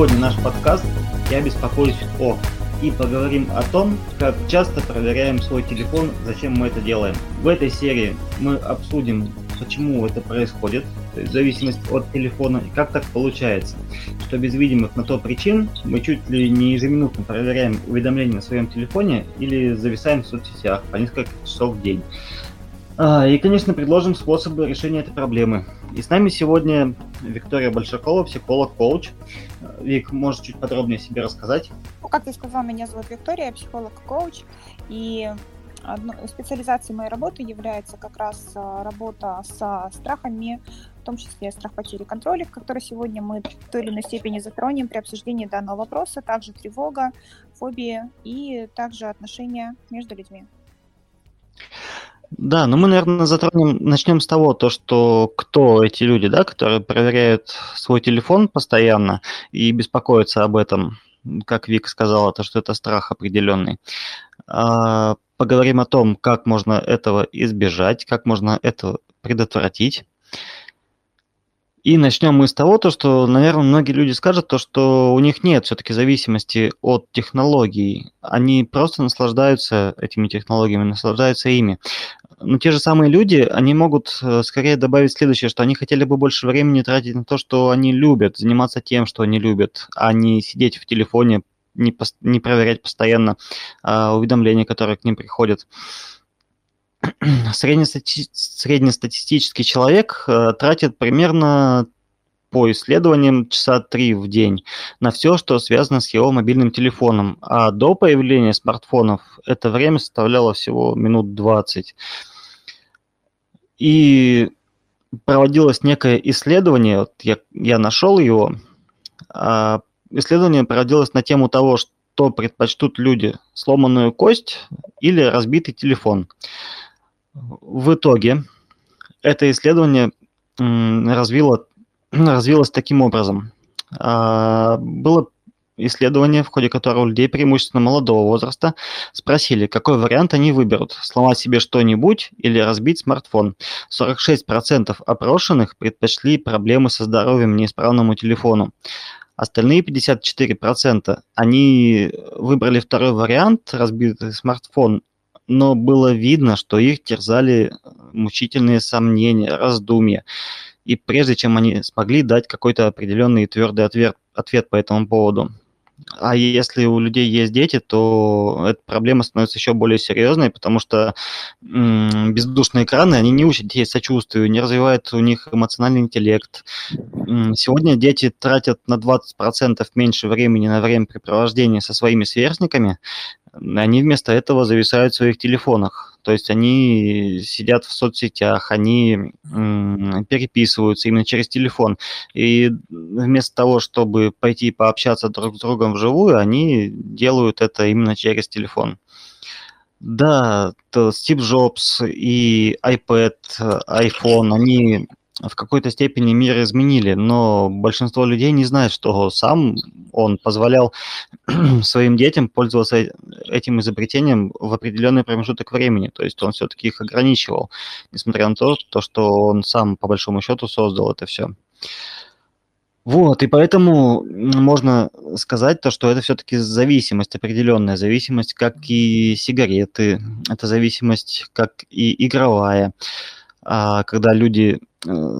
Сегодня наш подкаст «Я беспокоюсь о» и поговорим о том, как часто проверяем свой телефон, зачем мы это делаем. В этой серии мы обсудим, почему это происходит, то есть в зависимости от телефона, и как так получается, что без видимых на то причин мы чуть ли не ежеминутно проверяем уведомления на своем телефоне или зависаем в соцсетях по несколько часов в день. А, и, конечно, предложим способы решения этой проблемы. И с нами сегодня Виктория Большакова, психолог-коуч. Вик, можешь чуть подробнее о себе рассказать? Ну, как ты сказал, меня зовут Виктория, я психолог-коуч. И специализацией моей работы является как раз а, работа со страхами, в том числе страх потери контроля, который сегодня мы в той или иной степени затронем при обсуждении данного вопроса, также тревога, фобия и также отношения между людьми. Да, но мы, наверное, затронем, начнем с того, то, что кто эти люди, да, которые проверяют свой телефон постоянно и беспокоятся об этом, как Вик сказала, то, что это страх определенный. А, поговорим о том, как можно этого избежать, как можно это предотвратить. И начнем мы с того, то, что, наверное, многие люди скажут, то, что у них нет все-таки зависимости от технологий. Они просто наслаждаются этими технологиями, наслаждаются ими. Но те же самые люди, они могут э, скорее добавить следующее, что они хотели бы больше времени тратить на то, что они любят, заниматься тем, что они любят, а не сидеть в телефоне, не, не проверять постоянно а, уведомления, которые к ним приходят. Среднестати... Среднестатистический человек а, тратит примерно по исследованиям часа три в день на все, что связано с его мобильным телефоном. А до появления смартфонов это время составляло всего минут 20. И проводилось некое исследование, вот я, я нашел его, а, исследование проводилось на тему того, что предпочтут люди, сломанную кость или разбитый телефон. В итоге это исследование развило, развилось таким образом. А, было исследование, в ходе которого людей преимущественно молодого возраста спросили, какой вариант они выберут – сломать себе что-нибудь или разбить смартфон. 46% опрошенных предпочли проблемы со здоровьем неисправному телефону. Остальные 54% они выбрали второй вариант, разбитый смартфон, но было видно, что их терзали мучительные сомнения, раздумья. И прежде чем они смогли дать какой-то определенный твердый ответ, ответ по этому поводу. А если у людей есть дети, то эта проблема становится еще более серьезной, потому что бездушные экраны, они не учат детей сочувствию, не развивают у них эмоциональный интеллект. Сегодня дети тратят на 20% меньше времени на времяпрепровождение со своими сверстниками, они вместо этого зависают в своих телефонах. То есть они сидят в соцсетях, они переписываются именно через телефон. И вместо того, чтобы пойти пообщаться друг с другом вживую, они делают это именно через телефон. Да, Стив Джобс и iPad, iPhone, они в какой-то степени мир изменили, но большинство людей не знает, что сам он позволял своим детям пользоваться этим изобретением в определенный промежуток времени, то есть он все-таки их ограничивал, несмотря на то, то, что он сам по большому счету создал это все. Вот, и поэтому можно сказать то, что это все-таки зависимость, определенная зависимость, как и сигареты, это зависимость как и игровая, а, когда люди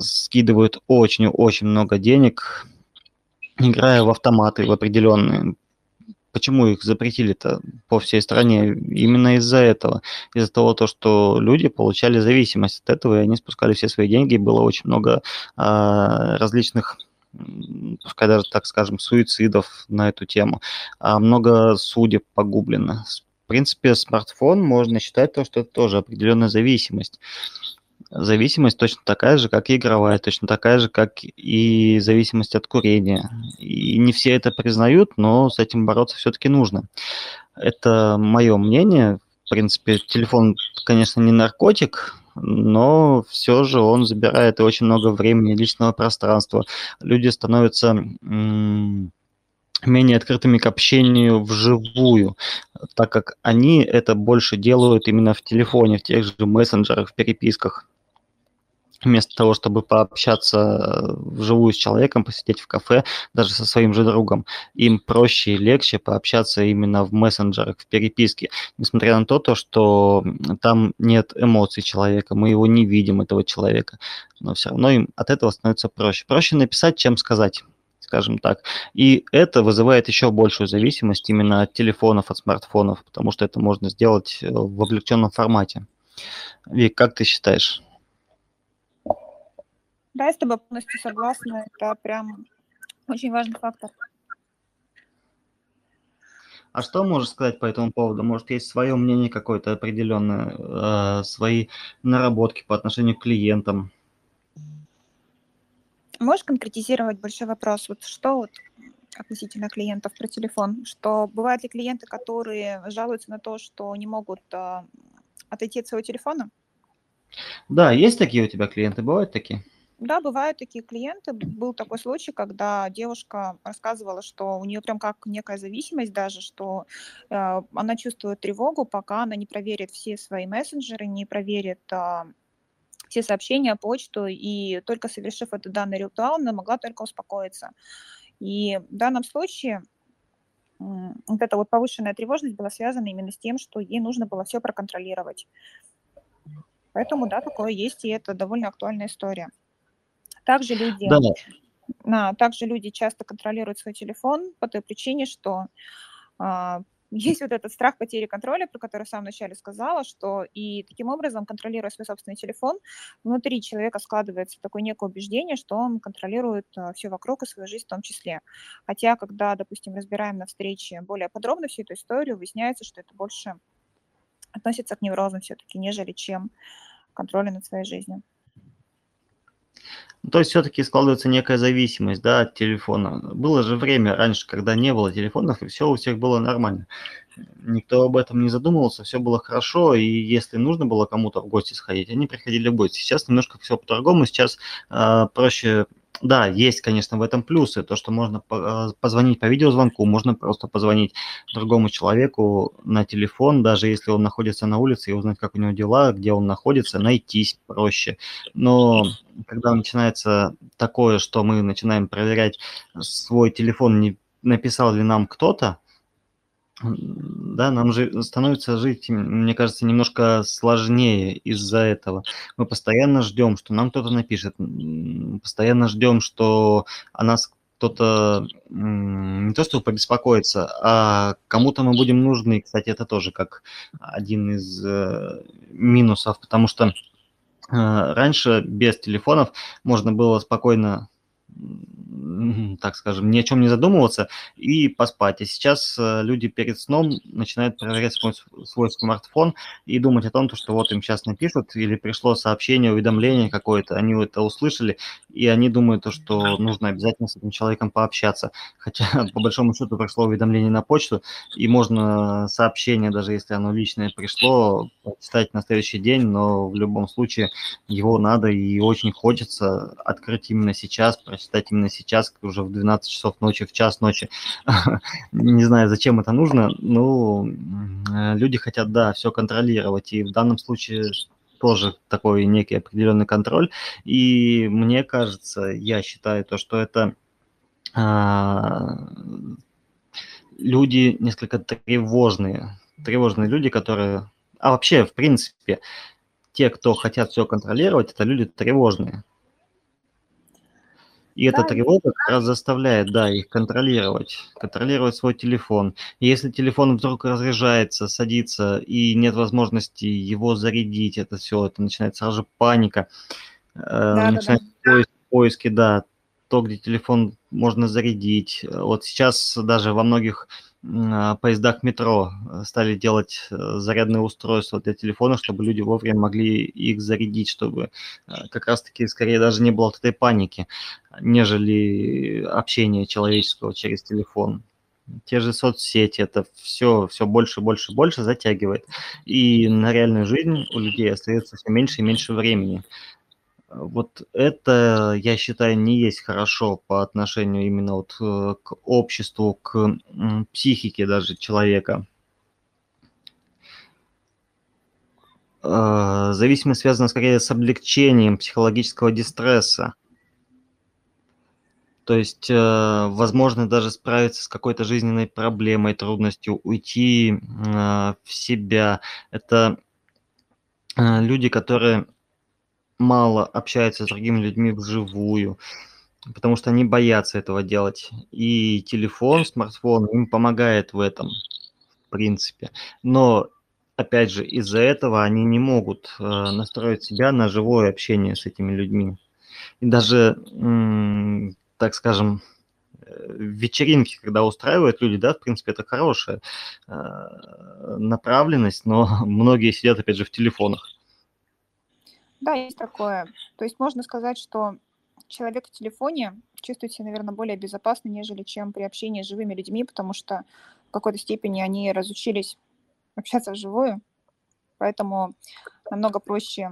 скидывают очень-очень много денег, играя в автоматы в определенные. Почему их запретили-то по всей стране? Именно из-за этого. Из-за того, то, что люди получали зависимость от этого, и они спускали все свои деньги. Было очень много а, различных пускай даже, так скажем, суицидов на эту тему. А много судеб погублено. В принципе, смартфон можно считать то, что это тоже определенная зависимость зависимость точно такая же, как и игровая, точно такая же, как и зависимость от курения. И не все это признают, но с этим бороться все-таки нужно. Это мое мнение. В принципе, телефон, конечно, не наркотик, но все же он забирает очень много времени, личного пространства. Люди становятся менее открытыми к общению вживую, так как они это больше делают именно в телефоне, в тех же мессенджерах, в переписках. Вместо того, чтобы пообщаться э, вживую с человеком, посидеть в кафе, даже со своим же другом, им проще и легче пообщаться именно в мессенджерах, в переписке, несмотря на то, то, что там нет эмоций человека, мы его не видим, этого человека, но все равно им от этого становится проще. Проще написать, чем сказать скажем так. И это вызывает еще большую зависимость именно от телефонов, от смартфонов, потому что это можно сделать э, в облегченном формате. Вик, как ты считаешь? Да, я с тобой полностью согласна. Это прям очень важный фактор. А что можешь сказать по этому поводу? Может, есть свое мнение какое-то определенное, э, свои наработки по отношению к клиентам? Можешь конкретизировать большой вопрос? Вот что вот относительно клиентов про телефон? Что бывают ли клиенты, которые жалуются на то, что не могут э, отойти от своего телефона? Да, есть такие у тебя клиенты, бывают такие? Да, бывают такие клиенты. Был такой случай, когда девушка рассказывала, что у нее прям как некая зависимость даже, что э, она чувствует тревогу, пока она не проверит все свои мессенджеры, не проверит э, все сообщения, почту, и только совершив этот данный ритуал, она могла только успокоиться. И в данном случае вот эта вот повышенная тревожность была связана именно с тем, что ей нужно было все проконтролировать. Поэтому, да, такое есть, и это довольно актуальная история. Также люди, да. а, также люди часто контролируют свой телефон по той причине, что а, есть вот этот страх потери контроля, про который я в самом начале сказала, что и таким образом, контролируя свой собственный телефон, внутри человека складывается такое некое убеждение, что он контролирует а, все вокруг и свою жизнь в том числе. Хотя, когда, допустим, разбираем на встрече более подробно всю эту историю, выясняется, что это больше относится к неврозам все-таки, нежели чем контролю над своей жизнью. То есть все-таки складывается некая зависимость да, от телефона. Было же время раньше, когда не было телефонов, и все у всех было нормально. Никто об этом не задумывался, все было хорошо, и если нужно было кому-то в гости сходить, они приходили в гости. Сейчас немножко все по-другому, сейчас э, проще да, есть, конечно, в этом плюсы. То, что можно а, позвонить по видеозвонку, можно просто позвонить другому человеку на телефон, даже если он находится на улице, и узнать, как у него дела, где он находится, найтись проще. Но когда начинается такое, что мы начинаем проверять свой телефон, не написал ли нам кто-то, да, нам же становится жить, мне кажется, немножко сложнее из-за этого. Мы постоянно ждем, что нам кто-то напишет, постоянно ждем, что о нас кто-то не то чтобы побеспокоится, а кому-то мы будем нужны. Кстати, это тоже как один из э, минусов, потому что э, раньше без телефонов можно было спокойно так скажем, ни о чем не задумываться и поспать. А сейчас э, люди перед сном начинают проверять свой, свой смартфон и думать о том, что вот им сейчас напишут или пришло сообщение, уведомление какое-то, они это услышали, и они думают, что нужно обязательно с этим человеком пообщаться. Хотя, по большому счету, пришло уведомление на почту, и можно сообщение, даже если оно личное пришло, почитать на следующий день, но в любом случае его надо и очень хочется открыть именно сейчас, прочитать именно сейчас, уже в 12 часов ночи, в час ночи. Не знаю, зачем это нужно. Ну, люди хотят, да, все контролировать. И в данном случае тоже такой некий определенный контроль. И мне кажется, я считаю то, что это а, люди несколько тревожные. Тревожные люди, которые... А вообще, в принципе, те, кто хотят все контролировать, это люди тревожные. И эта тревога как раз заставляет, да, их контролировать, контролировать свой телефон. И если телефон вдруг разряжается, садится, и нет возможности его зарядить, это все, это начинает сразу же паника, э, да, начинают да, да. Поиск, поиски, да, то, где телефон можно зарядить. Вот сейчас даже во многих поездах метро э, стали делать э, зарядные устройства для телефона, чтобы люди вовремя могли их зарядить, чтобы э, как раз-таки скорее даже не было вот этой паники, нежели общения человеческого через телефон. Те же соцсети, это все, все больше, больше, больше затягивает. И на реальную жизнь у людей остается все меньше и меньше времени. Вот это, я считаю, не есть хорошо по отношению именно вот э, к обществу, к психике даже человека. э, зависимость связана скорее с облегчением психологического дистресса. То есть, э, возможно, даже справиться с какой-то жизненной проблемой, трудностью, уйти в себя. Это люди, которые мало общаются с другими людьми вживую, потому что они боятся этого делать. И телефон, смартфон им помогает в этом, в принципе. Но, опять же, из-за этого они не могут э, настроить себя на живое общение с этими людьми. И даже, так скажем, э, вечеринки, когда устраивают люди, да, в принципе, это хорошая э, направленность, но многие сидят, опять же, в телефонах. Да, есть такое. То есть можно сказать, что человек в телефоне чувствует себя, наверное, более безопасно, нежели чем при общении с живыми людьми, потому что в какой-то степени они разучились общаться вживую, поэтому намного проще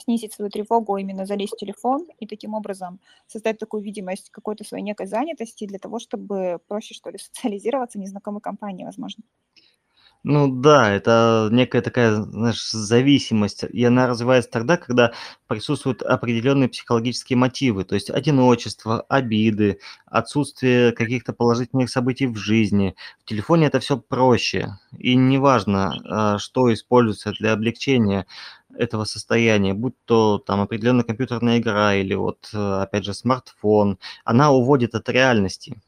снизить свою тревогу, именно залезть в телефон и таким образом создать такую видимость какой-то своей некой занятости для того, чтобы проще, что ли, социализироваться в незнакомой компании, возможно. Ну да, это некая такая, знаешь, зависимость. И она развивается тогда, когда присутствуют определенные психологические мотивы, то есть одиночество, обиды, отсутствие каких-то положительных событий в жизни. В телефоне это все проще. И неважно, а, что используется для облегчения этого состояния, будь то там определенная компьютерная игра или вот, опять же, смартфон, она уводит от реальности.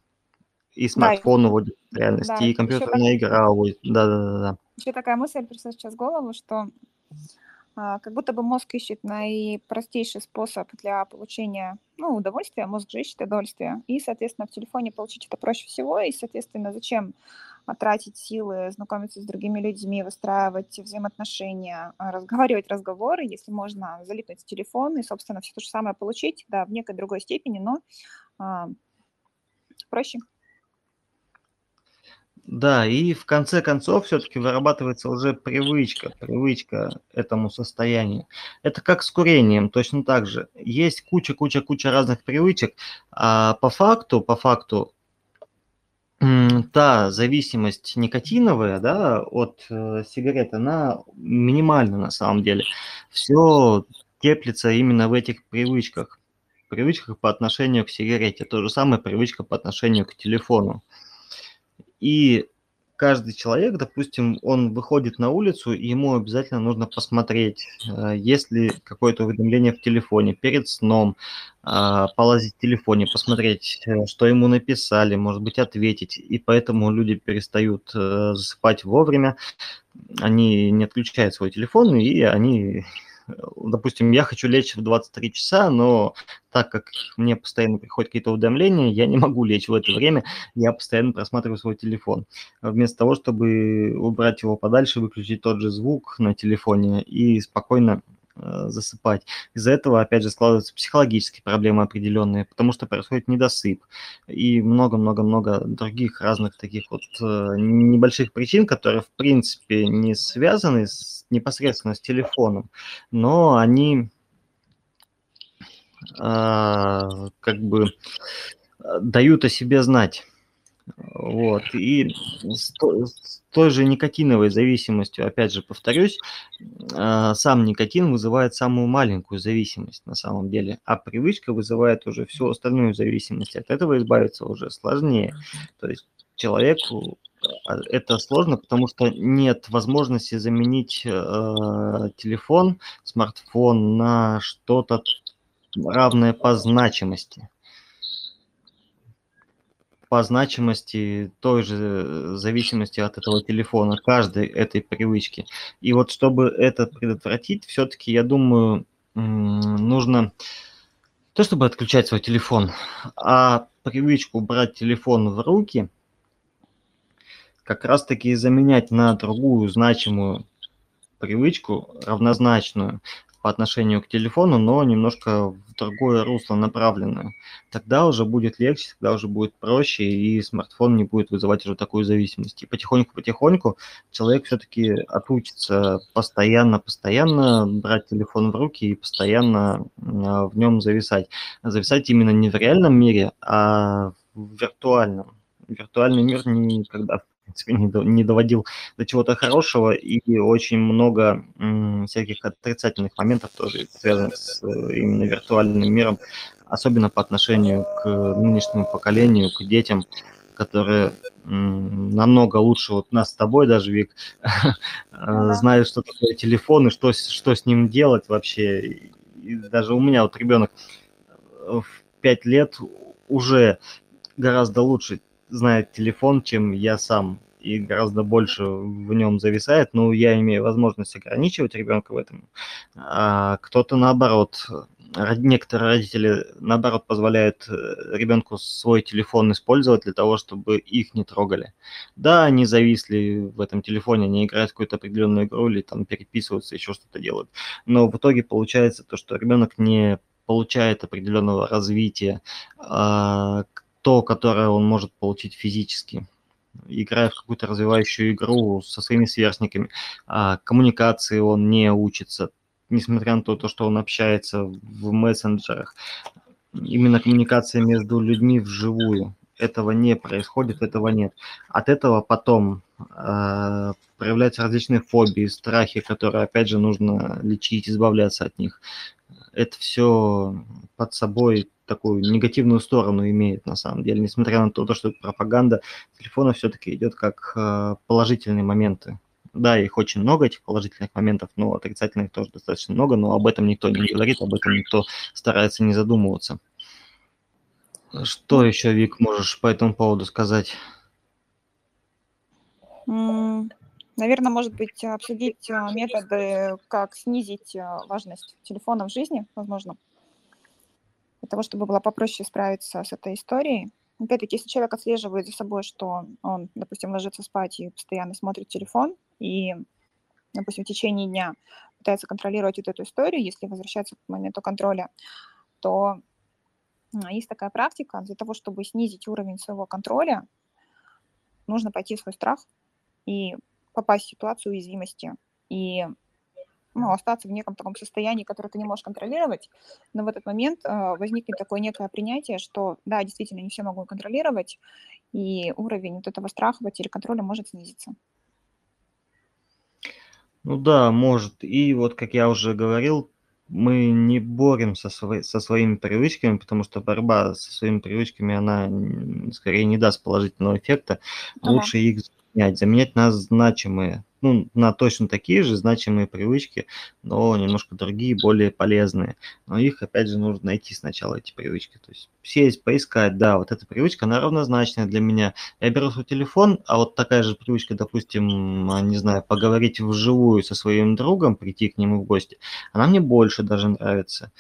И смартфон да, реальность, да, и компьютерная так... игра уводит. Да-да-да. Еще такая мысль пришла сейчас в голову, что а, как будто бы мозг ищет наипростейший способ для получения ну, удовольствия, мозг же ищет удовольствие, и, соответственно, в телефоне получить это проще всего, и, соответственно, зачем тратить силы, знакомиться с другими людьми, выстраивать взаимоотношения, а, разговаривать разговоры, если можно залипнуть в телефон и, собственно, все то же самое получить, да, в некой другой степени, но а, проще. Да, и в конце концов все-таки вырабатывается уже привычка, привычка этому состоянию. Это как с курением, точно так же. Есть куча-куча-куча разных привычек, а по факту, по факту, та зависимость никотиновая, да, от э, сигарет, она минимальна на самом деле. Все теплится именно в этих привычках. Привычках по отношению к сигарете. То же самое привычка по отношению к телефону. И каждый человек, допустим, он выходит на улицу, и ему обязательно нужно посмотреть, э, есть ли какое-то уведомление в телефоне перед сном, а, полазить в телефоне, посмотреть, э, что ему написали, может быть, ответить. И поэтому люди перестают э, засыпать вовремя, они не отключают свой телефон, и они допустим, я хочу лечь в 23 часа, но так как мне постоянно приходят какие-то уведомления, я не могу лечь в это время, я постоянно просматриваю свой телефон. Вместо того, чтобы убрать его подальше, выключить тот же звук на телефоне и спокойно засыпать. Из-за этого, опять же, складываются психологические проблемы определенные, потому что происходит недосып и много-много-много других разных таких вот э, небольших причин, которые, в принципе, не связаны с, непосредственно с телефоном, но они э, как бы дают о себе знать. Вот. И с, с той же никотиновой зависимостью, опять же, повторюсь, э, сам никотин вызывает самую маленькую зависимость на самом деле, а привычка вызывает уже всю остальную зависимость. От этого избавиться уже сложнее. То есть человеку а, это сложно, потому что нет возможности заменить э, телефон, смартфон на что-то равное по значимости по значимости той же э, зависимости от этого телефона, каждой этой привычки. И вот чтобы это предотвратить, все-таки, я думаю, нужно то, чтобы отключать свой телефон, а привычку брать телефон в руки, как раз-таки заменять на другую значимую привычку, равнозначную, по отношению к телефону, но немножко в другое русло направленное. Тогда уже будет легче, тогда уже будет проще, и смартфон не будет вызывать уже такую зависимость. И потихоньку-потихоньку человек все-таки отучится постоянно-постоянно брать телефон в руки и постоянно а, в нем зависать. Зависать именно не в реальном мире, а в виртуальном. Виртуальный мир никогда, в принципе, не, до, не доводил до чего-то хорошего, и очень много м, всяких отрицательных моментов тоже связанных с э, именно виртуальным миром, особенно по отношению к нынешнему поколению, к детям, которые намного лучше вот нас с тобой даже, Вик, ну знают, что такое телефон и что, что с ним делать вообще. И даже у меня вот ребенок в 5 лет уже гораздо лучше знает телефон, чем я сам, и гораздо больше в нем зависает. Ну, я имею возможность ограничивать ребенка в этом. А кто-то наоборот, некоторые родители наоборот позволяют э, ребенку свой телефон использовать для того, чтобы их не трогали. Да, они зависли в этом телефоне, они играют в какую-то определенную игру или там переписываются, еще что-то делают. Но в итоге получается то, что ребенок не получает определенного развития, а, то, которое он может получить физически, играя в какую-то развивающую игру со своими сверстниками. А коммуникации он не учится, несмотря на то, что он общается в мессенджерах. Именно коммуникация между людьми вживую. Этого не происходит, этого нет. От этого потом э, проявляются различные фобии, страхи, которые, опять же, нужно лечить, избавляться от них. Это все под собой такую негативную сторону имеет на самом деле, несмотря на то, что пропаганда телефона все-таки идет как э, положительные моменты. Да, их очень много, этих положительных моментов, но отрицательных тоже достаточно много, но об этом никто не говорит, об этом никто старается не задумываться. Что еще, Вик, можешь по этому поводу сказать? Наверное, может быть, обсудить э, методы, как снизить э, важность телефона в жизни, возможно для того, чтобы было попроще справиться с этой историей. Опять-таки, если человек отслеживает за собой, что он, допустим, ложится спать и постоянно смотрит телефон, и, допустим, в течение дня пытается контролировать вот эту историю, если возвращаться к моменту контроля, то есть такая практика, для того, чтобы снизить уровень своего контроля, нужно пойти в свой страх и попасть в ситуацию уязвимости. И ну, остаться в неком таком состоянии, которое ты не можешь контролировать, но в этот момент э, возникнет такое некое принятие, что да, действительно, не все могу контролировать, и уровень вот этого страха, потери контроля может снизиться. Ну да, может. И вот, как я уже говорил, мы не боремся со, со своими привычками, потому что борьба со своими привычками, она скорее не даст положительного эффекта. Ага. Лучше их заменять, заменять на значимые ну, на точно такие же значимые привычки, но немножко другие, более полезные. Но их, опять же, нужно найти сначала, эти привычки. То есть сесть, поискать, да, вот эта привычка, она равнозначная для меня. Я беру свой телефон, а вот такая же привычка, допустим, а, не знаю, поговорить вживую со своим другом, прийти к нему в гости, она мне больше даже нравится.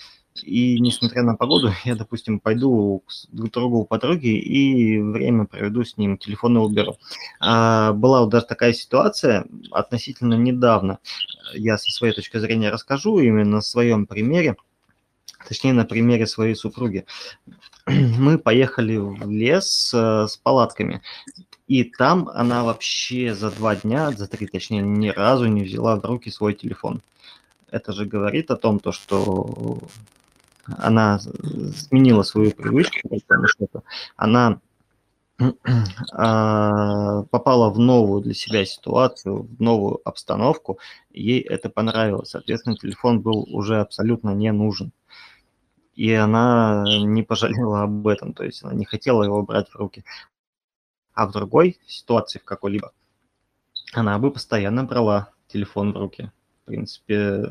И несмотря на погоду, я, допустим, пойду к другу подруги и время проведу с ним, телефон уберу. А, была вот даже такая ситуация относительно недавно. Я со своей точки зрения расскажу именно на своем примере, точнее на примере своей супруги. Мы поехали в лес э, с палатками. И там она вообще за два дня, за три точнее, ни разу не взяла в руки свой телефон. Это же говорит о том, то, что она сменила свою привычку, потому что она а, попала в новую для себя ситуацию, в новую обстановку, ей это понравилось. Соответственно, телефон был уже абсолютно не нужен. И она не пожалела об этом, то есть она не хотела его брать в руки. А в другой ситуации, в какой-либо, она бы постоянно брала телефон в руки. Принципе,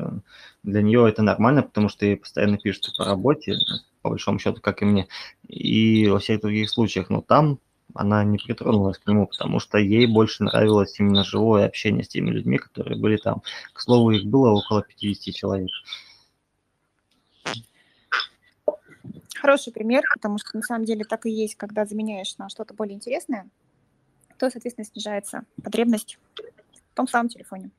для нее это нормально, потому что ей постоянно пишут по работе, по большому счету, как и мне, и во всех других случаях. Но там она не притронулась к нему, потому что ей больше нравилось именно живое общение с теми людьми, которые были там. К слову, их было около 50 человек. Хороший пример, потому что на самом деле так и есть, когда заменяешь на что-то более интересное, то, соответственно, снижается потребность в том самом телефоне.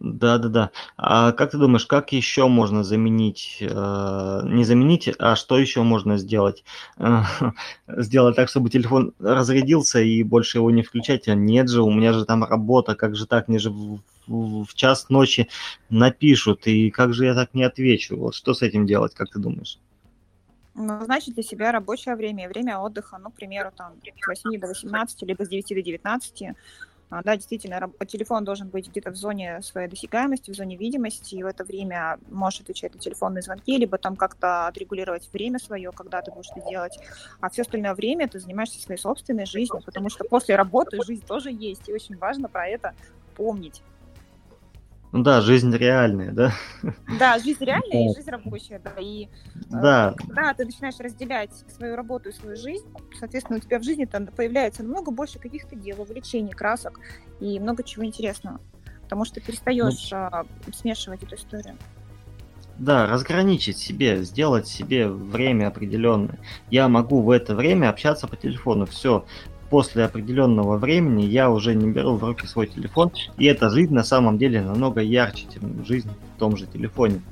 Да-да-да. А как ты думаешь, как еще можно заменить, э, не заменить, а что еще можно сделать? Э, сделать так, чтобы телефон разрядился и больше его не включать? А нет же, у меня же там работа, как же так, мне же в, в, в час ночи напишут, и как же я так не отвечу? Вот что с этим делать, как ты думаешь? назначить для себя рабочее время и время отдыха, ну, к примеру, там, с 8 до 18, либо с 9 до 19, а, да, действительно, телефон должен быть где-то в зоне своей досягаемости, в зоне видимости, и в это время можешь отвечать на телефонные звонки, либо там как-то отрегулировать время свое, когда ты будешь это делать. А все остальное время ты занимаешься своей собственной жизнью, потому что после работы жизнь тоже есть, и очень важно про это помнить. Ну да, жизнь реальная, да? Да, жизнь реальная и жизнь рабочая, да. И да. Э, когда ты начинаешь разделять свою работу и свою жизнь, соответственно, у тебя в жизни там появляется намного больше каких-то дел, увлечений, красок и много чего интересного. Потому что ты перестаешь ну, смешивать эту историю. Да, разграничить себе, сделать себе время определенное. Я могу в это время общаться по телефону. Все, после определенного времени я уже не беру в руки свой телефон, и эта жизнь на самом деле намного ярче, чем жизнь в том же телефоне.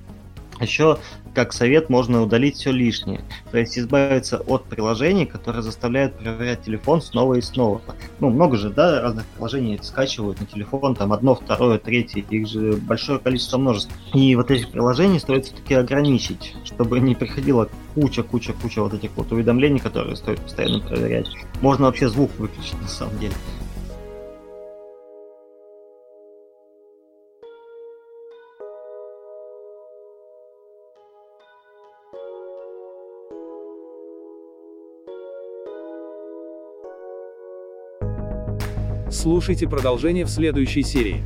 Еще, как совет, можно удалить все лишнее, то есть избавиться от приложений, которые заставляют проверять телефон снова и снова. Ну, много же, да, разных приложений скачивают на телефон, там одно, второе, третье, их же большое количество множеств. И вот эти приложения стоит все-таки ограничить, чтобы не приходило куча-куча-куча вот этих вот уведомлений, которые стоит постоянно проверять. Можно вообще звук выключить на самом деле. Слушайте продолжение в следующей серии.